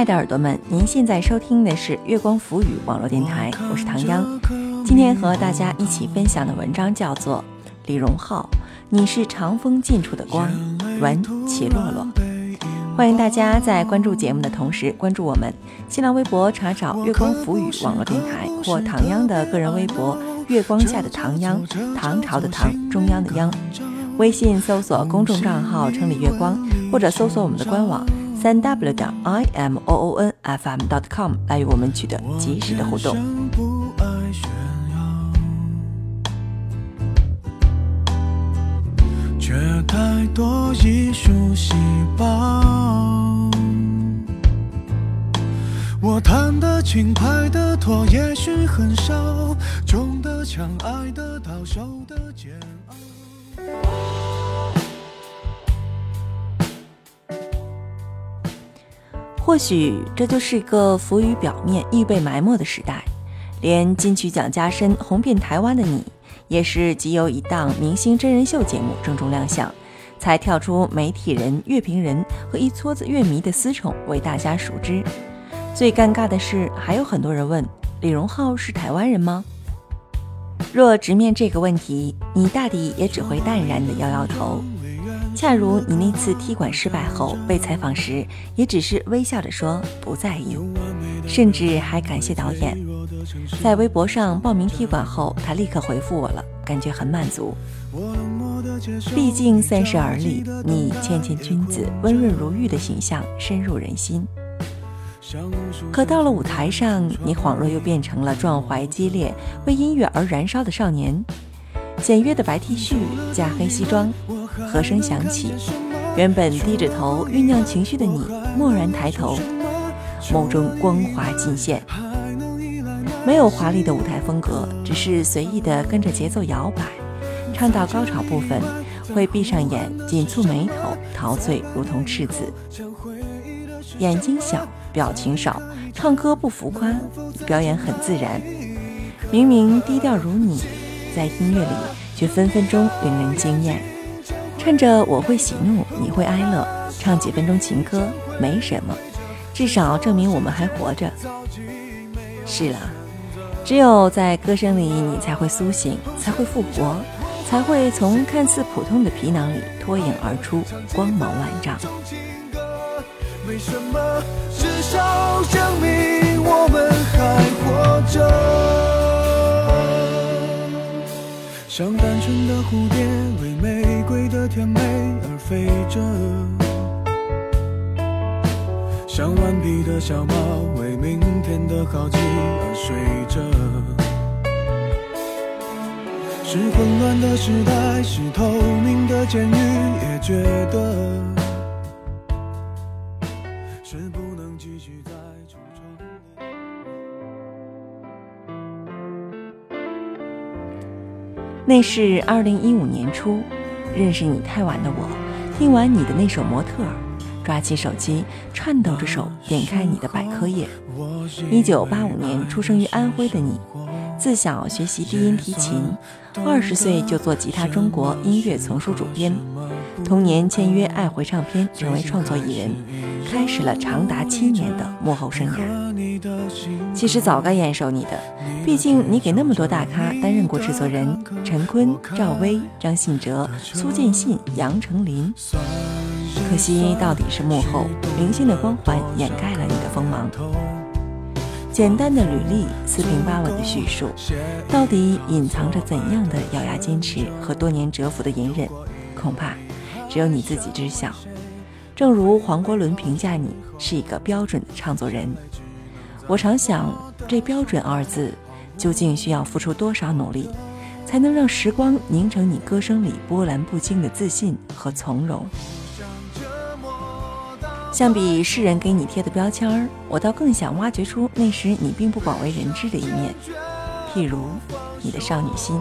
亲爱的耳朵们，您现在收听的是月光浮语网络电台，我是唐央。今天和大家一起分享的文章叫做《李荣浩，你是长风近处的光》，文齐洛洛。欢迎大家在关注节目的同时，关注我们新浪微博，查找“月光浮语网络电台”或唐央的个人微博“月光下的唐央”，唐朝的唐，中央的央。微信搜索公众账号“城里月光”，或者搜索我们的官网。三 w 点 i m o o n f m dot com 来与我们取得及时的互动。却太多艺术细胞。我弹的轻，拍的拖，也许很少，重的枪，爱的到手的煎熬。或许这就是一个浮于表面、易被埋没的时代。连金曲奖加身、红遍台湾的你，也是即有一档明星真人秀节目郑重亮相，才跳出媒体人、乐评人和一撮子乐迷的私宠为大家熟知。最尴尬的是，还有很多人问李荣浩是台湾人吗？若直面这个问题，你大抵也只会淡然的摇摇头。恰如你那次踢馆失败后被采访时，也只是微笑着说不在意，甚至还感谢导演。在微博上报名踢馆后，他立刻回复我了，感觉很满足。毕竟三十而立，你谦谦君子、温润如玉的形象深入人心。可到了舞台上，你恍若又变成了壮怀激烈、为音乐而燃烧的少年。简约的白 T 恤加黑西装，和声响起，原本低着头酝酿情绪的你，蓦然抬头，眸中光华尽现。没有华丽的舞台风格，只是随意的跟着节奏摇摆。唱到高潮部分，会闭上眼，紧蹙眉头，陶醉如同赤子。眼睛小，表情少，唱歌不浮夸，表演很自然。明明低调如你。在音乐里，却分分钟令人惊艳。趁着我会喜怒，你会哀乐，唱几分钟情歌没什么，至少证明我们还活着。是了，只有在歌声里，你才会苏醒，才会复活，才会从看似普通的皮囊里脱颖而出，光芒万丈。为什么？至少证明我们还活着。像单纯的蝴蝶，为玫瑰的甜美而飞着；像顽皮的小猫，为明天的好奇而睡着。是混乱的时代，是透明的监狱，也觉得。那是二零一五年初，认识你太晚的我，听完你的那首《模特》，抓起手机，颤抖着手点开你的百科页。一九八五年出生于安徽的你。自小学习低音提琴，二十岁就做吉他中国音乐丛书主编，同年签约爱回唱片，成为创作艺人，开始了长达七年的幕后生涯。其实早该验收你的，毕竟你给那么多大咖担任过制作人：陈坤、赵薇、张信哲、苏建信、杨丞琳。可惜到底是幕后明星的光环掩盖了你的锋芒。简单的履历，四平八稳的叙述，到底隐藏着怎样的咬牙坚持和多年蛰伏的隐忍？恐怕只有你自己知晓。正如黄国伦评价你是一个标准的唱作人，我常想，这“标准”二字究竟需要付出多少努力，才能让时光凝成你歌声里波澜不惊的自信和从容？相比世人给你贴的标签儿，我倒更想挖掘出那时你并不广为人知的一面，譬如你的少女心。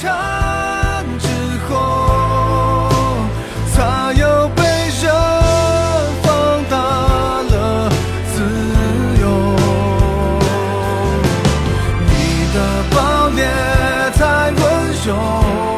场之后，才又被人放大了自由。你的暴烈太温柔。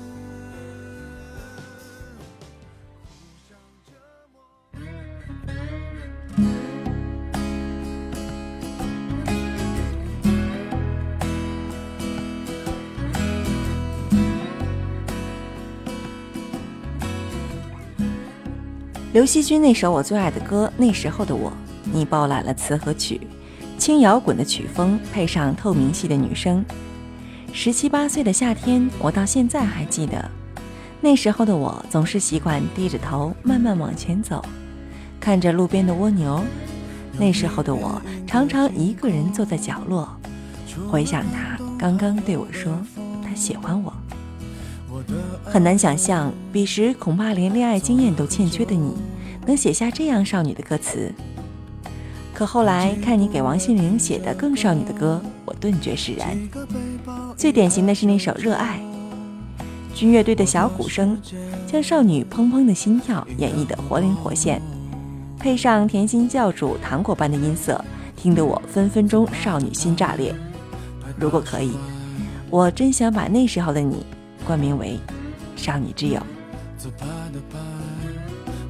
刘惜君那首我最爱的歌《那时候的我》，你包揽了词和曲，轻摇滚的曲风配上透明系的女声。十七八岁的夏天，我到现在还记得，那时候的我总是习惯低着头慢慢往前走，看着路边的蜗牛。那时候的我常常一个人坐在角落，回想他刚刚对我说他喜欢我。很难想象，彼时恐怕连恋爱经验都欠缺的你，能写下这样少女的歌词。可后来看你给王心凌写的更少女的歌，我顿觉释然。最典型的是那首《热爱》，军乐队的小鼓声将少女砰砰的心跳演绎得活灵活现，配上甜心教主糖果般的音色，听得我分分钟少女心炸裂。如果可以，我真想把那时候的你。冠名为“少女之友”。自拍的拍，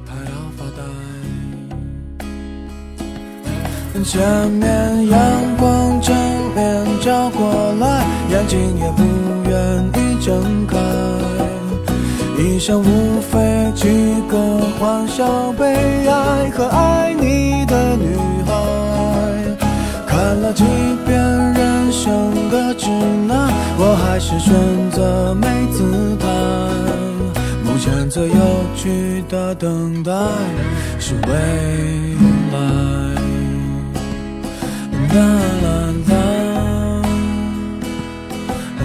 拍到发呆。前面阳光正面照过来，眼睛也不愿意睁开。一生无非几个欢笑、悲哀和爱你的女孩。看了几遍人生的指南，我还是选择没姿选择有趣的等待是未来。啦，啦啦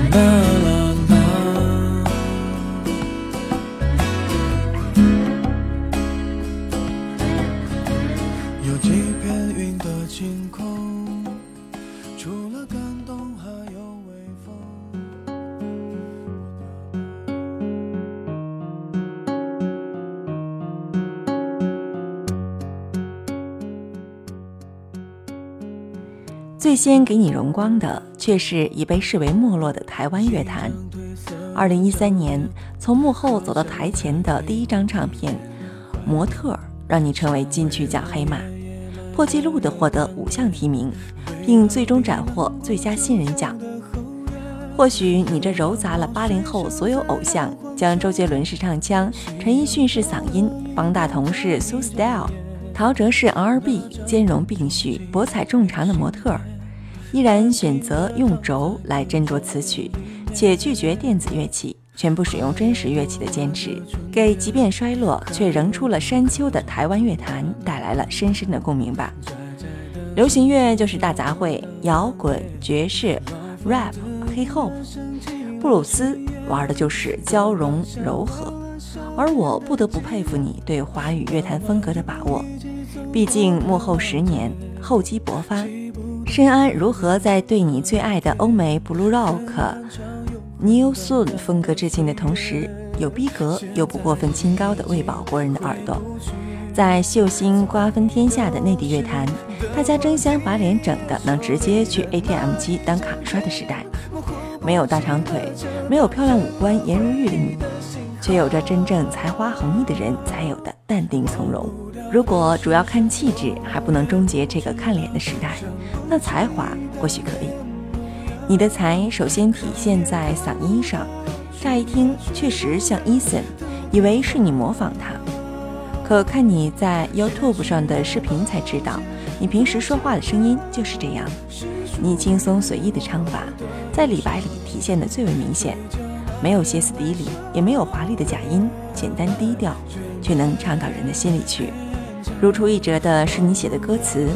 啦。最先给你荣光的，却是已被视为没落的台湾乐坛。二零一三年，从幕后走到台前的第一张唱片《模特》，让你成为金曲奖黑马，破纪录的获得五项提名，并最终斩获最佳新人奖。或许你这糅杂了八零后所有偶像，将周杰伦式唱腔、陈奕迅式嗓音、方大同式 So Style。陶喆是 R&B 兼容并蓄、博采众长的模特儿，依然选择用轴来斟酌词曲，且拒绝电子乐器，全部使用真实乐器的坚持，给即便衰落却仍出了山丘的台湾乐坛带来了深深的共鸣吧。流行乐就是大杂烩，摇滚、爵士、rap、hip hop、布鲁斯，玩的就是交融柔和。而我不得不佩服你对华语乐坛风格的把握。毕竟幕后十年，厚积薄发。深谙如何在对你最爱的欧美 Blue Rock、New Soul 风格致敬的同时，有逼格又不过分清高的喂饱国人的耳朵。在秀星瓜分天下的内地乐坛，大家争相把脸整的能直接去 ATM 机当卡刷的时代，没有大长腿，没有漂亮五官颜如玉的你，却有着真正才华横溢的人才有的淡定从容。如果主要看气质还不能终结这个看脸的时代，那才华或许可以。你的才首先体现在嗓音上，乍一听确实像 Eason，以为是你模仿他。可看你在 YouTube 上的视频才知道，你平时说话的声音就是这样。你轻松随意的唱法，在李白里体现的最为明显，没有歇斯底里，也没有华丽的假音，简单低调，却能唱到人的心里去。如出一辙的是你写的歌词，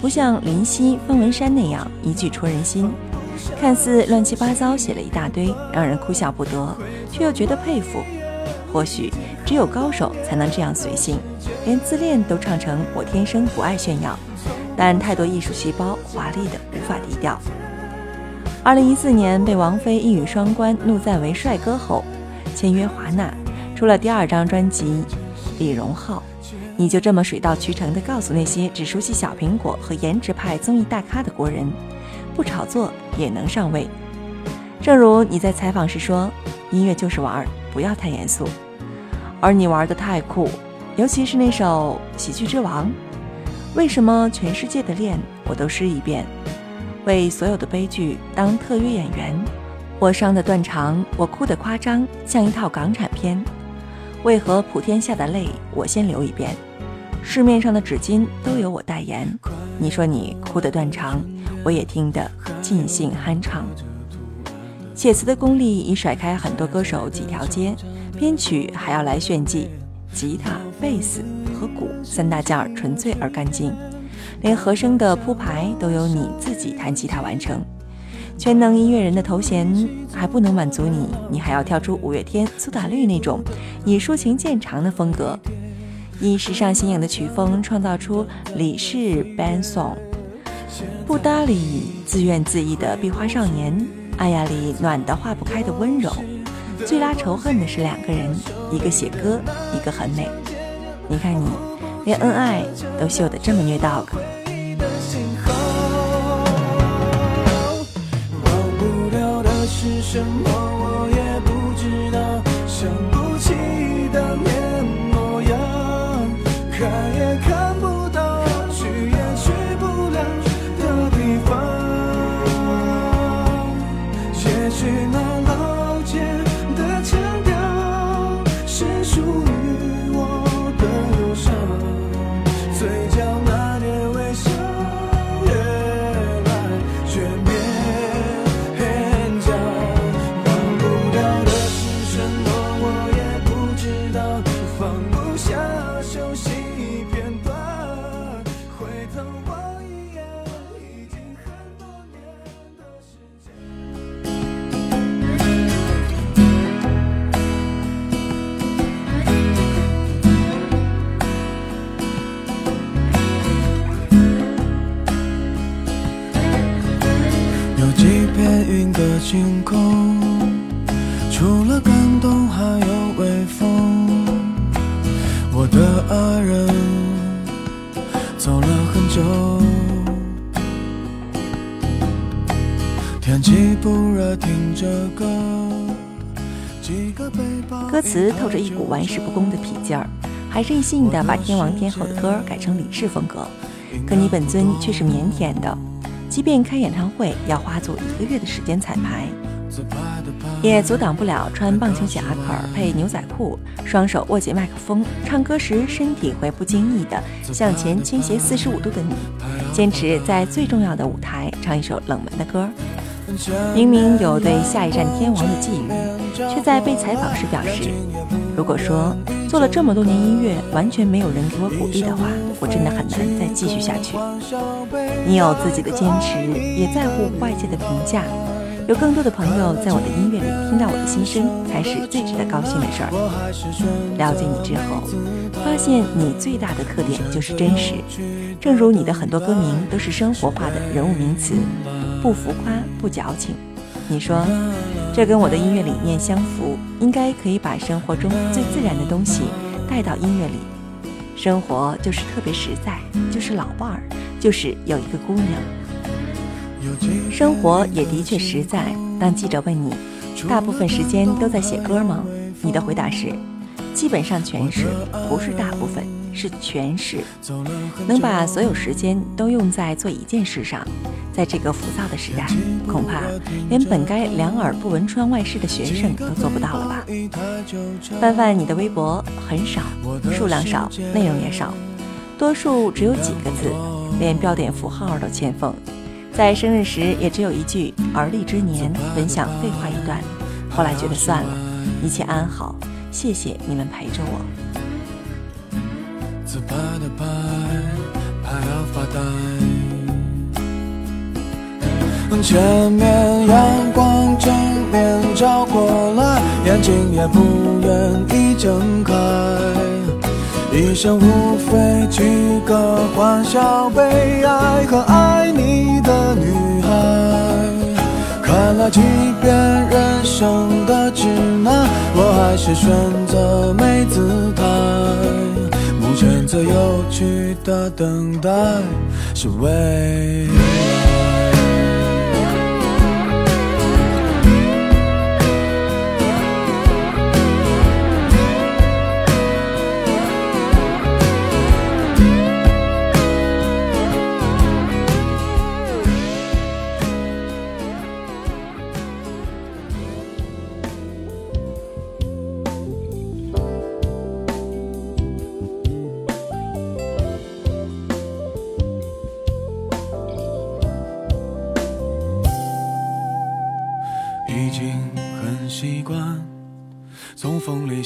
不像林夕、方文山那样一句戳人心，看似乱七八糟写了一大堆，让人哭笑不得，却又觉得佩服。或许只有高手才能这样随性，连自恋都唱成“我天生不爱炫耀”，但太多艺术细胞，华丽的无法低调。二零一四年被王菲一语双关，怒赞为帅哥后，签约华纳，出了第二张专辑《李荣浩》。你就这么水到渠成地告诉那些只熟悉小苹果和颜值派综艺大咖的国人，不炒作也能上位。正如你在采访时说：“音乐就是玩儿，不要太严肃。”而你玩的太酷，尤其是那首《喜剧之王》。为什么全世界的恋我都试一遍？为所有的悲剧当特约演员？我伤的断肠，我哭的夸张，像一套港产片。为何普天下的泪我先流一遍？市面上的纸巾都由我代言。你说你哭得断肠，我也听得尽兴酣畅。写词的功力已甩开很多歌手几条街，编曲还要来炫技，吉他、贝斯。和鼓三大件儿纯粹而干净，连和声的铺排都由你自己弹吉他完成。全能音乐人的头衔还不能满足你，你还要跳出五月天、苏打绿那种以抒情见长的风格，以时尚新颖的曲风创造出李氏 band song。不搭理自怨自艾的壁花少年，爱呀里暖得化不开的温柔。最拉仇恨的是两个人，一个写歌，一个很美。你看你，连恩爱都秀得这么虐 dog。星空，除了感动还有微风。我的爱人走了很久，天气不热，听着歌。歌词透着一股玩世不恭的痞劲儿，还任性的把天王天后的歌改成李氏风格，可你本尊却是腼腆的。即便开演唱会要花足一个月的时间彩排，也阻挡不了穿棒球夹克配牛仔裤，双手握紧麦克风，唱歌时身体会不经意的向前倾斜四十五度的你，坚持在最重要的舞台唱一首冷门的歌。明明有对下一站天王的寄语，却在被采访时表示：“如果说做了这么多年音乐，完全没有人给我鼓励的话，我真的很难再继续下去。”你有自己的坚持，也在乎外界的评价，有更多的朋友在我的音乐里听到我的心声，才是最值得高兴的事儿。了解你之后，发现你最大的特点就是真实，正如你的很多歌名都是生活化的人物名词，不浮夸不矫情。你说，这跟我的音乐理念相符，应该可以把生活中最自然的东西带到音乐里。生活就是特别实在，就是老伴儿。就是有一个姑娘，生活也的确实在。当记者问你，大部分时间都在写歌吗？你的回答是，基本上全是，不是大部分，是全是。能把所有时间都用在做一件事上，在这个浮躁的时代，恐怕连本该两耳不闻窗外事的学生都做不到了吧？翻翻你的微博，很少，数量少，内容也少，多数只有几个字。连标点符号都欠奉，在生日时也只有一句“而立之年”，本想废话一段，后来觉得算了，一切安好，谢谢你们陪着我。前面阳光正面照过来，眼睛也不愿意睁开。一生无非几个欢笑、悲哀和爱你的女孩。看了几遍人生的指南，我还是选择没姿态。目前最有趣的等待是未来。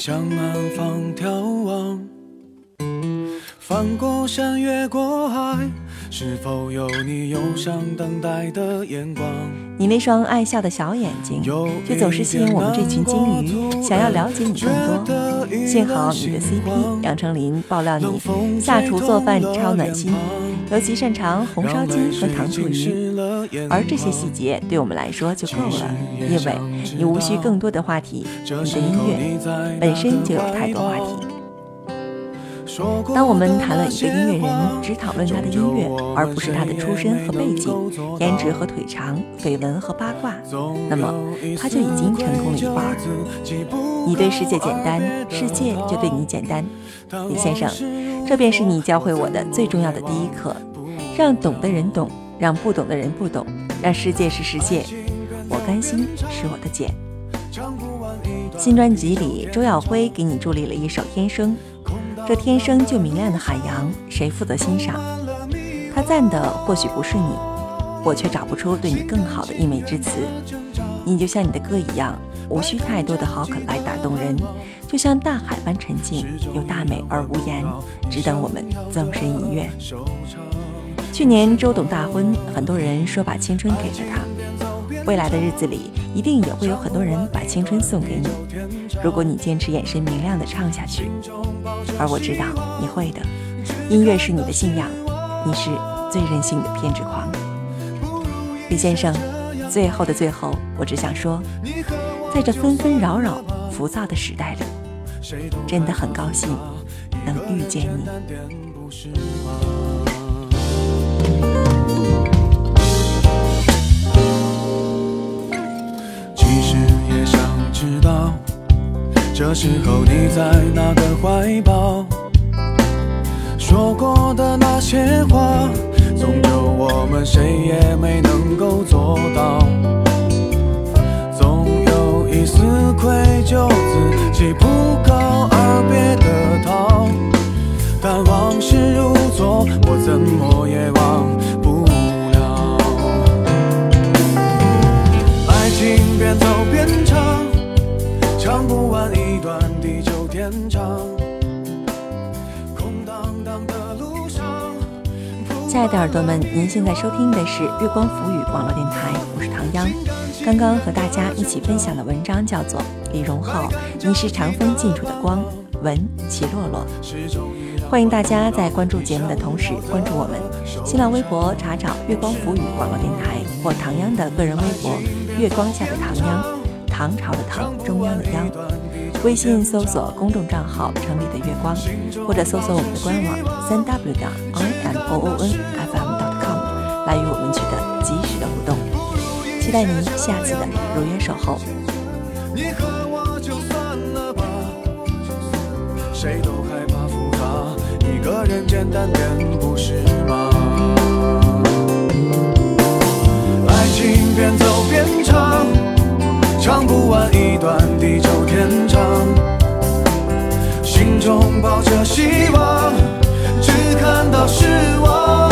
向南方眺望，翻过山，越过海，是否有你忧伤等待的眼光？你那双爱笑的小眼睛，却总是吸引我们这群金鱼，想要了解你更多。幸好你的 CP 杨丞琳爆料你下厨做饭超暖心，尤其擅长红烧鸡和糖醋鱼，而这些细节对我们来说就够了，因为你无需更多的话题，你的音乐本身就有太多话题。当我们谈论一个音乐人，只讨论他的音乐，而不是他的出身和背景、颜值和腿长、绯闻和八卦，那么他就已经成功了一半。你对世界简单，世界就对你简单。李先生，这便是你教会我的最重要的第一课：让懂的人懂，让不懂的人不懂，让世界是世界。我甘心是我的茧。新专辑里，周耀辉给你助力了一首《天生》。这天生就明亮的海洋，谁负责欣赏？他赞的或许不是你，我却找不出对你更好的溢美之词。你就像你的歌一样，无需太多的好可来打动人，就像大海般沉静，又大美而无言，只等我们纵身一跃。去年周董大婚，很多人说把青春给了他。未来的日子里，一定也会有很多人把青春送给你。如果你坚持眼神明亮的唱下去，而我知道你会的。音乐是你的信仰，你是最任性的偏执狂。李先生，最后的最后，我只想说，在这纷纷扰扰、浮躁的时代里，真的很高兴能遇见你。这时候你在哪个怀抱？说过的那些话，终究我们谁也没能够做亲爱的耳朵们，您现在收听的是月光浮语网络电台，我是唐央。刚刚和大家一起分享的文章叫做《李荣浩，你是长风近处的光》，文齐洛洛。欢迎大家在关注节目的同时关注我们，新浪微博查找月光浮语网络电台或唐央的个人微博月光下的唐央。唐朝的唐，中央的央。微信搜索公众账号“城里的月光”，或者搜索我们的官网三 w 点 i m o o n f m dot com 来与我们取得及时的互动。期待您下次的如约守候。你和我就算了吧，谁都害怕复杂，一个人简单点不是吗？爱情边走边唱。唱不完一段地久天长。心中抱着希望只看到失望。